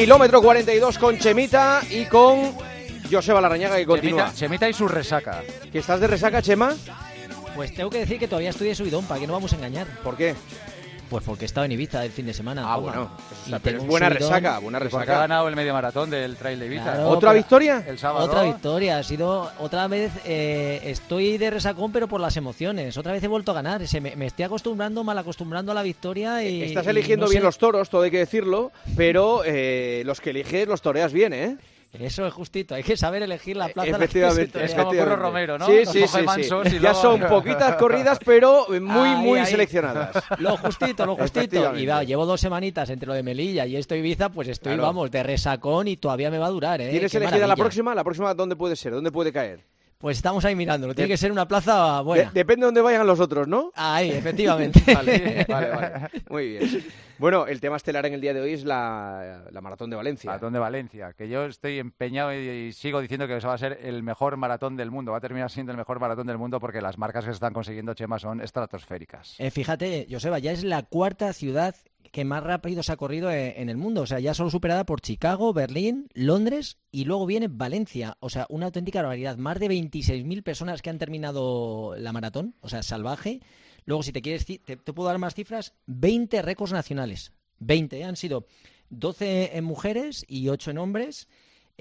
Kilómetro 42 con Chemita y con Joseba Larrañaga que continúa. Chemita, Chemita y su resaca. ¿Que estás de resaca, Chema? Pues tengo que decir que todavía estoy de subidón, para que no vamos a engañar. ¿Por qué? Pues porque he estado en Ibiza el fin de semana. Ah, toma. bueno. Y Pero es buena subidón. resaca, buena Porque ha resaca. ganado el medio maratón del Trail de Ibiza. Claro. ¿Otra victoria? El sábado. Otra victoria, ha sido otra vez. eh, estoy de resacón, pero por las emociones. Otra vez he vuelto a ganar. Se me, me estoy acostumbrando, mal acostumbrando a la victoria. Y, Estás y eligiendo no bien sé- los toros, todo hay que decirlo, pero eh, los que eliges los toreas bien, ¿eh? Eso es justito, hay que saber elegir la plaza. la que se Efectivamente. torea. Es como. Curro Romero, ¿no? Sí, sí, sí, mansos sí. y Ya luego- son poquitas corridas, pero muy, Ahí, muy ahí. seleccionadas. Lo justito, lo justito. Y va, llevo dos semanitas entre lo de Melilla y esto Ibiza, pues estoy, Claro. vamos, de resacón y todavía me va a durar, ¿eh? ¿Tienes Qué elegida la próxima? ¿La próxima dónde puede ser? ¿Dónde puede caer? Pues estamos ahí mirándolo. Tiene De- que ser una plaza De- buena. depende de dónde vayan los otros, ¿no? Ahí, efectivamente. Vale, vale, vale. Muy bien. Bueno, el tema estelar en el día de hoy es la, la maratón de Valencia. Maratón de Valencia, que yo estoy empeñado y, y sigo diciendo que eso va a ser el mejor maratón del mundo. Va a terminar siendo el mejor maratón del mundo porque las marcas que se están consiguiendo, Chema, son estratosféricas. Eh, fíjate, Joseba, ya es la cuarta ciudad que más rápido se ha corrido eh, en el mundo. O sea, ya solo superada por Chicago, Berlín, Londres y luego viene Valencia. O sea, una auténtica barbaridad. Más de 26.000 personas que han terminado la maratón. O sea, salvaje. Luego, si te quieres, te, te puedo dar más cifras, 20 récords nacionales. 20, ¿eh? han sido 12 en mujeres y 8 en hombres.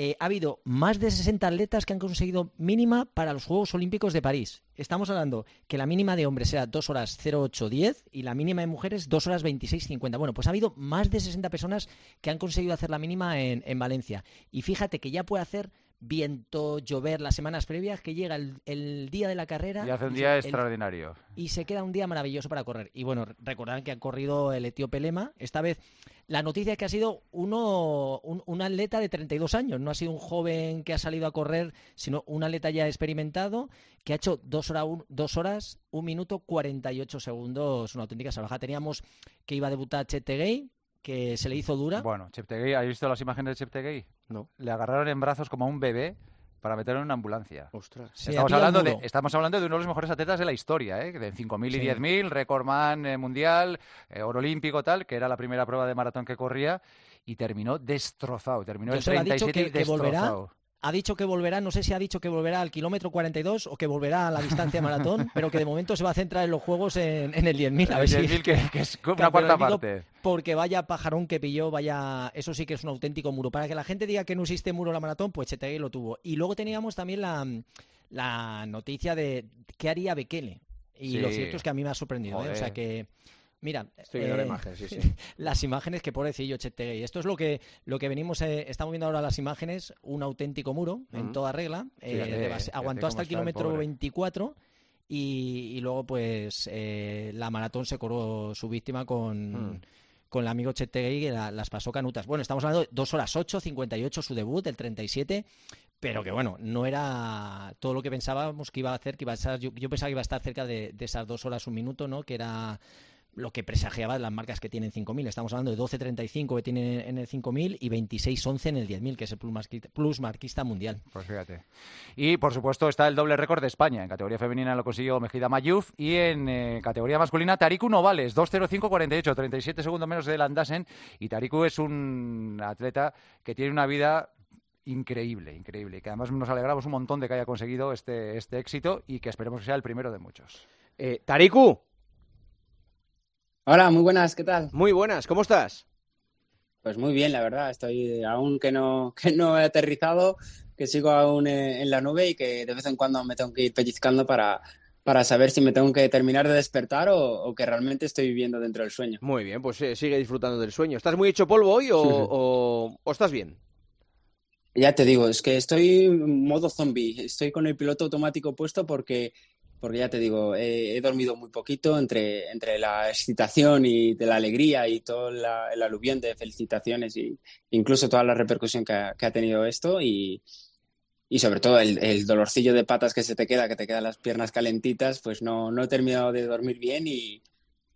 Eh, ha habido más de 60 atletas que han conseguido mínima para los Juegos Olímpicos de París. Estamos hablando que la mínima de hombres era 2 horas 0810 y la mínima de mujeres 2 horas 2650. Bueno, pues ha habido más de 60 personas que han conseguido hacer la mínima en, en Valencia. Y fíjate que ya puede hacer viento, llover las semanas previas, que llega el, el día de la carrera Y hace un día el- extraordinario. y se queda un día maravilloso para correr. Y bueno, recordad que ha corrido el etíope Lema. Esta vez la noticia es que ha sido uno, un, un atleta de 32 años. No ha sido un joven que ha salido a correr, sino un atleta ya experimentado que ha hecho dos, hora, un, dos horas, un minuto 48 segundos. Una auténtica salvaje. Teníamos que iba a debutar Chetegay, que se le hizo dura. Bueno, Cheptegei, ¿habéis visto las imágenes de Cheptegei? No. Le agarraron en brazos como a un bebé para meterlo en una ambulancia. Ostras. Estamos, el hablando de, estamos hablando de uno de los mejores atletas de la historia, ¿eh? de 5.000 y Sí. 10.000, recordman eh, mundial, eh, oro olímpico, tal, que era la primera prueba de maratón que corría y terminó destrozado. Terminó Yo dicho 37 y que- que volverá destrozado. Ha dicho que volverá, no sé si ha dicho que volverá al kilómetro 42 o que volverá a la distancia maratón, pero que de momento se va a centrar en los juegos en, en el 10.000. A ver El si, 10.000 que, que es como una cuarta parte. Porque vaya pajarón que pilló, vaya. Eso sí que es un auténtico muro. Para que la gente diga que no existe muro en la maratón, pues Chetegui lo tuvo. Y luego teníamos también la, la noticia de qué haría Bekele. Y Sí. lo cierto es que a mí me ha sorprendido. ¿eh? O sea que. Mira, Estoy viendo la eh, imagen, sí, sí. las imágenes que pobrecillo Chetegui. Esto es lo que lo que venimos, eh, estamos viendo ahora las imágenes, un auténtico muro en toda regla. eh, Fíjate, aguantó hasta el el kilómetro pobre. 24 y, y luego pues la maratón se coró su víctima con, Mm. con el amigo Chetegui que la- las pasó canutas. Bueno, estamos hablando de 2 horas 8, 58 su debut, el 37, pero que bueno, no era todo lo que pensábamos que iba a hacer, que iba a estar, yo, yo pensaba que iba a estar cerca de, de esas 2 horas un minuto, ¿no? Que era lo que presagiaba las marcas que tienen 5.000. Estamos hablando de 12.35 que tiene en el 5.000 y 26.11 en el 10.000, que es el plus marquista, plus marquista mundial. Pues fíjate. Y por supuesto está el doble récord de España. En categoría femenina lo consiguió Mejida Mayuf y en eh, categoría masculina Tariku Novales, 2.05.48, 37 segundos menos de Landasen. Y Tariku es un atleta que tiene una vida increíble, increíble. Y que además nos alegramos un montón de que haya conseguido este, este éxito y que esperemos que sea el primero de muchos. Eh, Tariku, Hola, muy buenas, ¿qué tal? muy buenas, ¿cómo estás? Pues muy bien, la verdad. Estoy aún que no, que no he aterrizado, que sigo aún eh, en la nube y que de vez en cuando me tengo que ir pellizcando para, para saber si me tengo que terminar de despertar o, o que realmente estoy viviendo dentro del sueño. Muy bien, pues eh, sigue disfrutando del sueño. ¿Estás muy hecho polvo hoy o, o- o estás bien? Ya te digo, es que estoy en modo zombie. Estoy con el piloto automático puesto porque, porque ya te digo, he dormido muy poquito entre, entre la excitación y de la alegría y todo el aluvión de felicitaciones y incluso toda la repercusión que ha, tenido esto y, y sobre todo el, el dolorcillo de patas que se te queda, que te quedan las piernas calentitas, pues no, no he terminado de dormir bien y,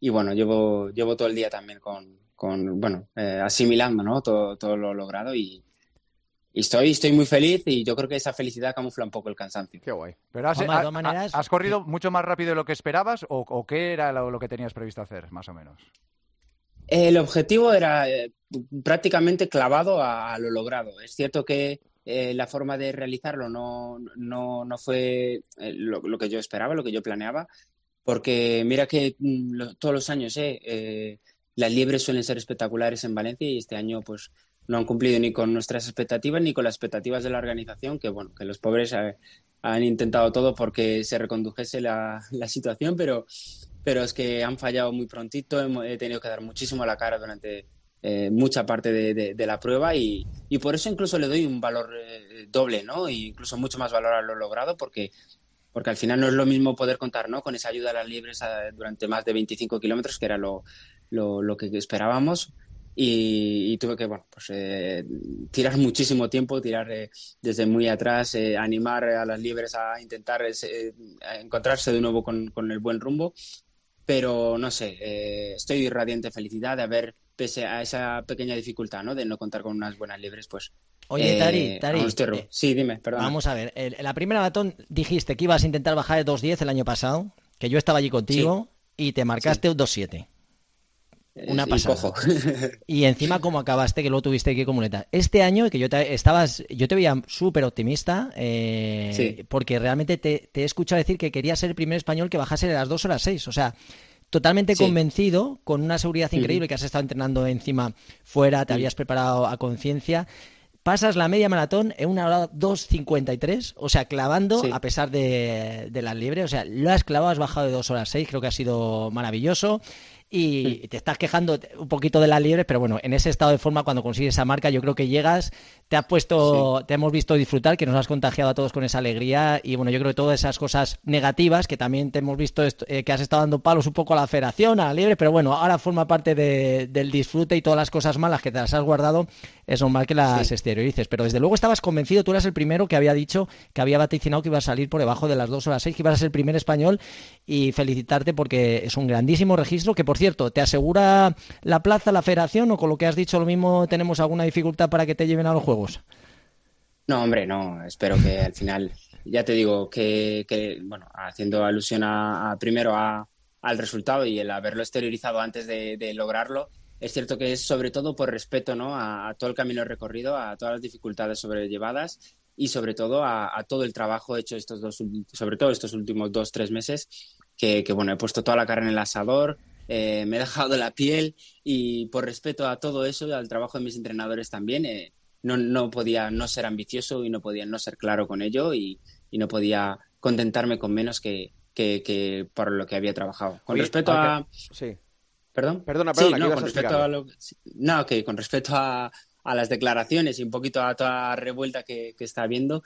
y bueno, llevo, llevo todo el día también con, con bueno, eh, asimilando, ¿no? Todo, todo lo logrado y, y estoy, estoy muy feliz y yo creo que esa felicidad camufla un poco el cansancio. Qué guay. Pero has, ha- todas maneras- ha- ¿has corrido mucho más rápido de lo que esperabas o, o qué era lo, lo que tenías previsto hacer, más o menos? El objetivo era eh, prácticamente clavado a, lo logrado. Es cierto que eh, la forma de realizarlo no, no, no fue eh, lo, que yo esperaba, lo que yo planeaba, porque mira que mm, todos los años las liebres suelen ser espectaculares en Valencia y este año pues no han cumplido ni con nuestras expectativas ni con las expectativas de la organización, que bueno, que los pobres han intentado todo porque se recondujese la, la situación, pero pero es que han fallado muy prontito, he tenido que dar muchísimo la cara durante eh, mucha parte de, la prueba y, por eso incluso le doy un valor eh, doble, ¿no? E incluso mucho más valor a lo logrado porque, porque al final no es lo mismo poder contar, ¿no? Con esa ayuda a las libres durante más de 25 kilómetros, que era lo, lo, que esperábamos. Y, tuve que bueno, pues, eh, tirar muchísimo tiempo, tirar desde muy atrás, animar a las libres a intentar encontrarse de nuevo con, con, el buen rumbo pero no sé, eh, estoy radiante felicidad de haber, pese a esa pequeña dificultad, ¿no? De no contar con unas buenas libres, pues... Oye, Tari, eh, Tari eh, sí, dime, perdón. Vamos a ver, en la primera maratón dijiste que ibas a intentar bajar de 2.10 el año pasado, que yo estaba allí contigo y te marcaste un 2.7. Una pasada. y encima como acabaste, que luego tuviste que comunidad. Este año, que yo te, estabas, yo te veía súper optimista, eh, porque realmente te, he escuchado decir que querías ser el primer español que bajase de las 2 horas 6. O sea, totalmente convencido, con una seguridad increíble, que has estado entrenando encima fuera, te habías preparado a conciencia. Pasas la media maratón en una hora 2.53, o sea, clavando a pesar de, de las libres, o sea, lo has clavado, has bajado de 2 horas 6, creo que ha sido maravilloso y te estás quejando un poquito de la liebre, pero bueno, en ese estado de forma cuando consigues esa marca, yo creo que llegas, te has puesto, te hemos visto disfrutar, que nos has contagiado a todos con esa alegría y bueno, yo creo que todas esas cosas negativas que también te hemos visto eh, que has estado dando palos un poco a la federación, a la liebre, pero bueno, ahora forma parte del disfrute y todas las cosas malas que te las has guardado, es normal que las exteriorices, pero desde luego estabas convencido, tú eras el primero que había dicho que había vaticinado que iba a salir por debajo de las dos horas seis, que ibas a ser el primer español y felicitarte porque es un grandísimo registro que por cierto, ¿te asegura la plaza, la federación o con lo que has dicho lo mismo tenemos alguna dificultad para que te lleven a los Juegos? No, hombre, no. Espero que al final, ya te digo, que, bueno, haciendo alusión a, primero al resultado y el haberlo exteriorizado antes de, lograrlo, es cierto que es sobre todo por respeto ¿no? a, todo el camino recorrido, a todas las dificultades sobrellevadas y sobre todo a, todo el trabajo hecho estos dos, sobre todo estos últimos dos, tres meses, que, que bueno, he puesto toda la carne en el asador, eh, me he dejado la piel y por respeto a todo eso, al trabajo de mis entrenadores también, eh, no, no, podía no ser ambicioso y no podía no ser claro con ello y, no podía contentarme con menos que, que, por lo que había trabajado. Con respecto a... Sí. ¿Perdón? Perdona, perdona. no, con respecto a No, que con respecto a, a, las declaraciones y un poquito a toda la revuelta que, que está habiendo,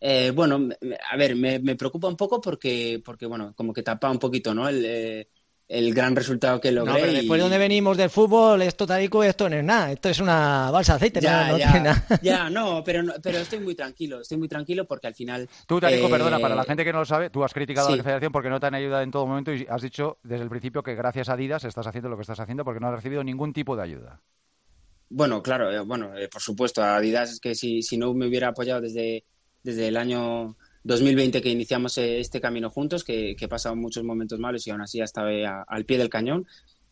eh, bueno, a ver, me, me, preocupa un poco porque, porque, bueno, como que tapa un poquito, ¿no? El, el gran resultado que logré. No, pero después de donde venimos del fútbol, esto tarico, esto no es nada, esto es una balsa de aceite, ya, no, ya, nada. Ya, no, pero, pero estoy muy tranquilo, estoy muy tranquilo porque al final... Tú, Tarico, perdona, para la eh, gente que no lo sabe, tú has criticado a la Federación porque no te han ayudado en todo momento y has dicho desde el principio que gracias a Adidas estás haciendo lo que estás haciendo porque no has recibido ningún tipo de ayuda. Bueno, claro, eh, bueno, eh, por supuesto, Adidas es que si, si no me hubiera apoyado desde, desde el año 2020 que iniciamos eh, este camino juntos, que, que he pasado muchos momentos malos y aún así hasta al pie del cañón.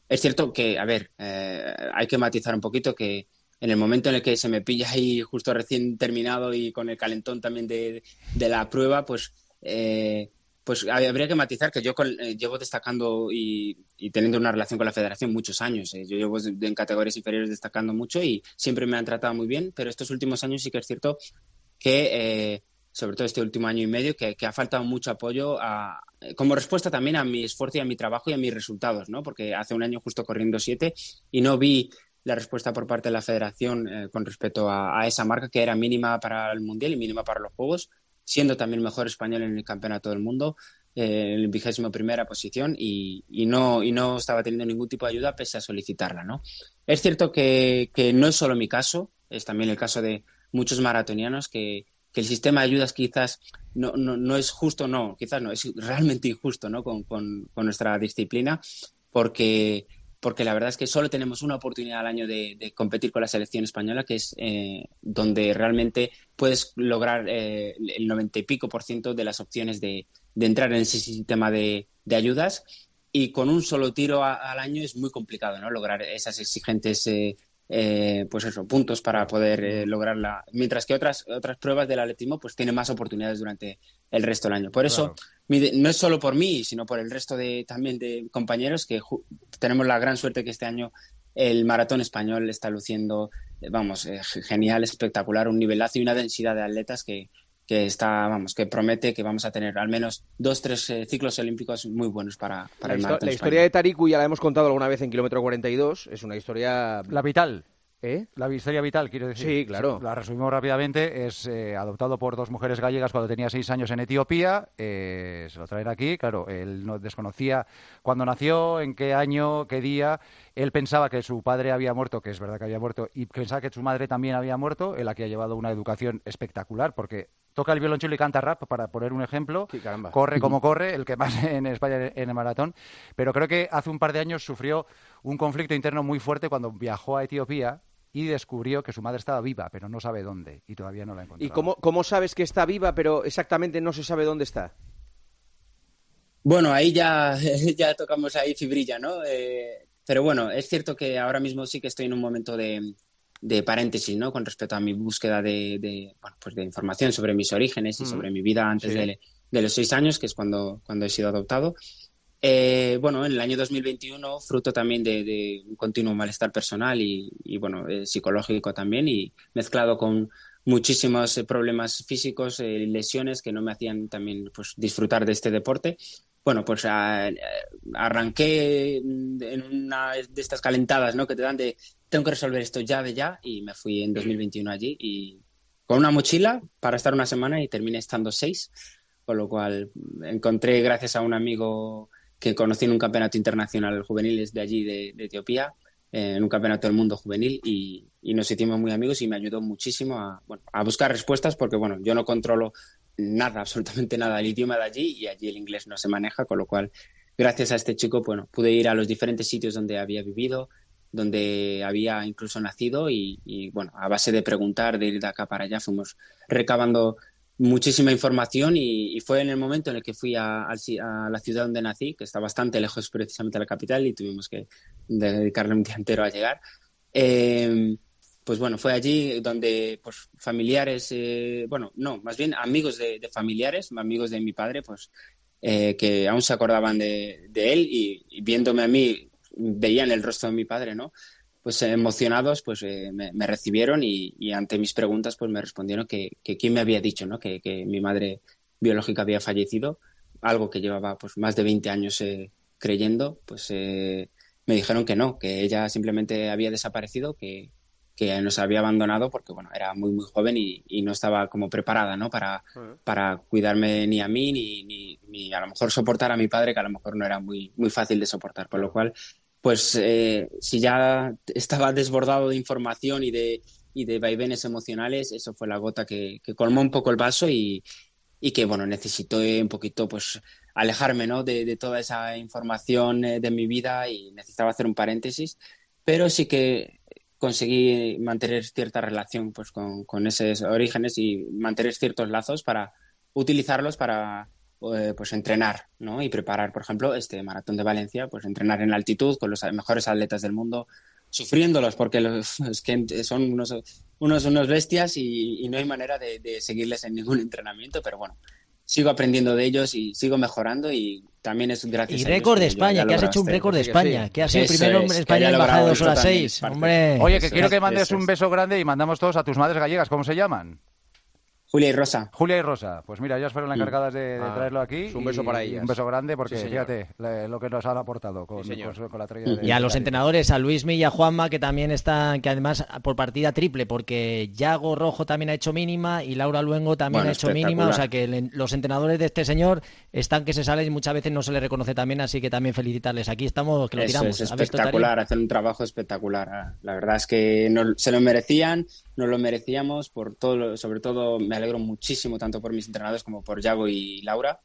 Es cierto que, a ver, eh, hay que matizar un poquito que en el momento en el que se me pilla ahí justo recién terminado y con el calentón también de, de la prueba, pues, eh, pues habría que matizar que yo llevo destacando y, y, teniendo una relación con la federación muchos años. yo llevo en categorías inferiores destacando mucho y siempre me han tratado muy bien, pero estos últimos años sí que es cierto que sobre todo este último año y medio, que, ha faltado mucho apoyo como respuesta también a mi esfuerzo y a mi trabajo y a mis resultados, ¿no? Porque hace un año justo corriendo siete y no vi la respuesta por parte de la federación eh, con respecto a, esa marca que era mínima para el Mundial y mínima para los Juegos, siendo también mejor español en el Campeonato del Mundo, eh, en vigésimo primera posición y, no, y no estaba teniendo ningún tipo de ayuda pese a solicitarla, ¿no? Es cierto que no es solo mi caso, es también el caso de muchos maratonianos que, que el sistema de ayudas quizás no, no, no, es justo, no, quizás no, es realmente injusto ¿no? con, con, nuestra disciplina, porque, porque la verdad es que solo tenemos una oportunidad al año de, competir con la selección española, que es eh, donde realmente puedes lograr eh, el noventa y pico por ciento de las opciones de, de, entrar en ese sistema de, de ayudas. y con un solo tiro al año es muy complicado, ¿no? Lograr esas exigentes eh, eh, pues eso, puntos para poder eh, lograrla. Mientras que otras, otras pruebas del atletismo pues tienen más oportunidades durante el resto del año. Por eso, no es solo por mí, sino por el resto de, también de compañeros que tenemos la gran suerte que este año el maratón español está luciendo, vamos, eh, genial, espectacular, un nivelazo y una densidad de atletas que, que está, vamos, que promete que vamos a tener al menos dos, tres ciclos olímpicos muy buenos para, para el maratón. La historia de Tariku ya la hemos contado alguna vez en kilómetro 42, es una historia... La vital. ¿Eh? La historia vital, quiero decir. Sí, claro. La resumimos rápidamente. Es eh, adoptado por dos mujeres gallegas cuando tenía seis años en Etiopía. Eh, se lo traen aquí. Claro, él no desconocía cuándo nació, en qué año, qué día. Él pensaba que su padre había muerto, que es verdad que había muerto, y pensaba que su madre también había muerto. Él aquí ha llevado una educación espectacular porque toca el violonchelo y canta rap, para poner un ejemplo. corre como corre, el que más en España en el maratón. Pero creo que hace un par de años sufrió un conflicto interno muy fuerte cuando viajó a Etiopía y descubrió que su madre estaba viva, pero no sabe dónde y todavía no la ha encontrado. ¿Y cómo, cómo sabes que está viva, pero exactamente no se sabe dónde está? Bueno, ahí ya, ya tocamos ahí fibrilla, ¿no? Eh, pero bueno, es cierto que ahora mismo sí que estoy en un momento de, de paréntesis, ¿no? Con respecto a mi búsqueda de, de, bueno, pues de información sobre mis orígenes y mm. sobre mi vida antes de, de, los seis años, que es cuando, cuando he sido adoptado. Eh, bueno, en el año 2021, fruto también de, un continuo malestar personal y, bueno, eh, psicológico también, y mezclado con muchísimos eh, problemas físicos, lesiones que no me hacían también pues, disfrutar de este deporte. Bueno, pues arranqué en una de estas calentadas ¿no? que te dan de tengo que resolver esto ya de ya y me fui en 2021 allí y con una mochila para estar una semana y terminé estando seis, con lo cual encontré gracias a un amigo que conocí en un campeonato internacional juveniles de allí, de, Etiopía, eh, en un campeonato del mundo juvenil y, nos hicimos muy amigos y me ayudó muchísimo a, a buscar respuestas porque, bueno, yo no controlo nada, absolutamente nada del idioma de allí y allí el inglés no se maneja, con lo cual, gracias a este chico, bueno, pude ir a los diferentes sitios donde había vivido, donde había incluso nacido y, bueno, a base de preguntar, de ir de acá para allá, fuimos recabando muchísima información y, fue en el momento en el que fui a, la ciudad donde nací, que está bastante lejos precisamente de la capital y tuvimos que dedicarle un día entero a llegar. Em, pues bueno, fue allí donde pues, familiares, eh, bueno, no, más bien amigos de, familiares, amigos de mi padre, pues eh, que aún se acordaban de, él y, viéndome a mí veían el rostro de mi padre, ¿no? pues emocionados pues eh, me, recibieron y, ante mis preguntas pues me respondieron que, que quién me había dicho ¿no? que, mi madre biológica había fallecido algo que llevaba pues más de 20 años eh, creyendo pues eh, me dijeron que no que ella simplemente había desaparecido que, que nos había abandonado porque bueno era muy muy joven y, no estaba como preparada no para, para cuidarme ni a mí ni, ni, ni, a lo mejor soportar a mi padre que a lo mejor no era muy muy fácil de soportar. Por lo cual pues eh, si ya estaba desbordado de información y de, y de vaivenes emocionales, eso fue la gota que, colmó un poco el vaso y, y, que, bueno, necesito un poquito, pues, alejarme, ¿no? De, toda esa información eh, de mi vida y necesitaba hacer un paréntesis, pero sí que conseguí mantener cierta relación, pues, con, con esos orígenes y mantener ciertos lazos para utilizarlos para eh, pues entrenar ¿no? y preparar, por ejemplo, este maratón de Valencia, pues entrenar en altitud con los mejores atletas del mundo, sufriéndolos porque los, que son unos, unos, unos bestias y, no hay manera de, seguirles en ningún entrenamiento, pero bueno, sigo aprendiendo de ellos y sigo mejorando y también es gracias y récord de España, que has hecho un récord de España, que has sido el primer hombre en España en bajar de dos horas seis. Hombre. Oye, que quiero que mandes un beso grande y mandamos todos a tus madres gallegas, ¿cómo se llaman? Julia y Rosa. Julia y Rosa. Pues mira, ellas fueron las mm. encargadas de, ah, traerlo aquí. Un beso para ellas. Un beso grande porque fíjate lo que nos han aportado con, la trayectoria. de, Y a los entrenadores, a Luismi y a Juanma, que también están, que además por partida triple, porque Yago Rojo también ha hecho mínima y Laura Luengo también ha hecho mínima. O sea que los entrenadores de este señor están que se salen y muchas veces no se les reconoce también, así que también felicitarles. Aquí estamos, que lo tiramos. Es espectacular, hacen un trabajo espectacular. La verdad es que no, se lo merecían, no lo merecíamos, por todo, sobre todo me alegro muchísimo tanto por mis entrenadores como por Yago y Laura,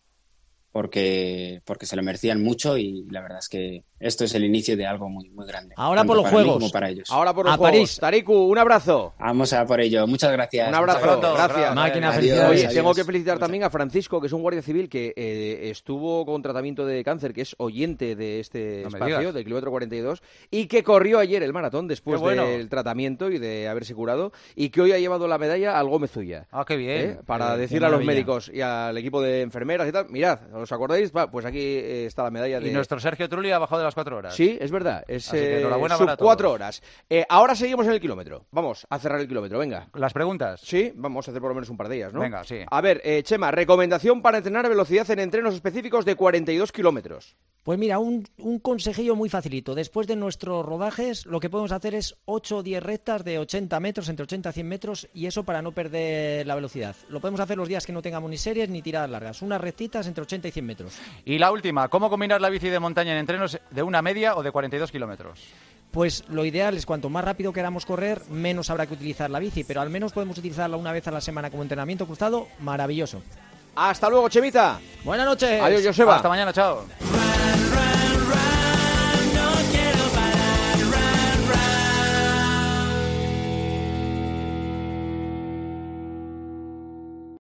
porque, porque se lo merecían mucho y la verdad es que esto es el inicio de algo muy, muy grande. Ahora por los juegos. para ellos. Ahora por los juegos. Tariku, un abrazo. Vamos a por ello. Muchas gracias. Un abrazo. Gracias. Máquina, Oye, tengo que felicitar también a Francisco, que es un guardia civil que eh, estuvo con tratamiento de cáncer, que es oyente de este espacio, del kilómetro 42, y que corrió ayer el maratón después del tratamiento y de haberse curado, y que hoy ha llevado la medalla al Gómez Ulla. Ah, qué bien. ¿eh? Para decirle a los médicos y al equipo de enfermeras y tal, mirad, ¿os acordáis? pues aquí eh, está la medalla de... Y nuestro Sergio Trulli ha bajado de las cuatro horas. Sí, es verdad. Es eh, sub cuatro horas. Eh, ahora seguimos en el kilómetro. Vamos a cerrar el kilómetro, venga. ¿Las preguntas? Sí, vamos a hacer por lo menos un par de ellas, ¿no? Venga, sí. A ver, eh, Chema, recomendación para entrenar a velocidad en entrenos específicos de 42 kilómetros. Pues mira, un, un, consejillo muy facilito. Después de nuestros rodajes, lo que podemos hacer es 8 o 10 rectas de 80 metros, entre 80 y 100 metros, y eso para no perder la velocidad. Lo podemos hacer los días que no tengamos ni series ni tiradas largas. Unas rectitas entre 80 y 100 metros. Y la última, ¿cómo combinar la bici de montaña en entrenos de una media o de 42 kilómetros? Pues lo ideal es cuanto más rápido queramos correr, menos habrá que utilizar la bici, pero al menos podemos utilizarla una vez a la semana como entrenamiento cruzado. Maravilloso. Hasta luego, Chemita. Buenas noches. Adiós, Joseba. Hasta mañana, chao.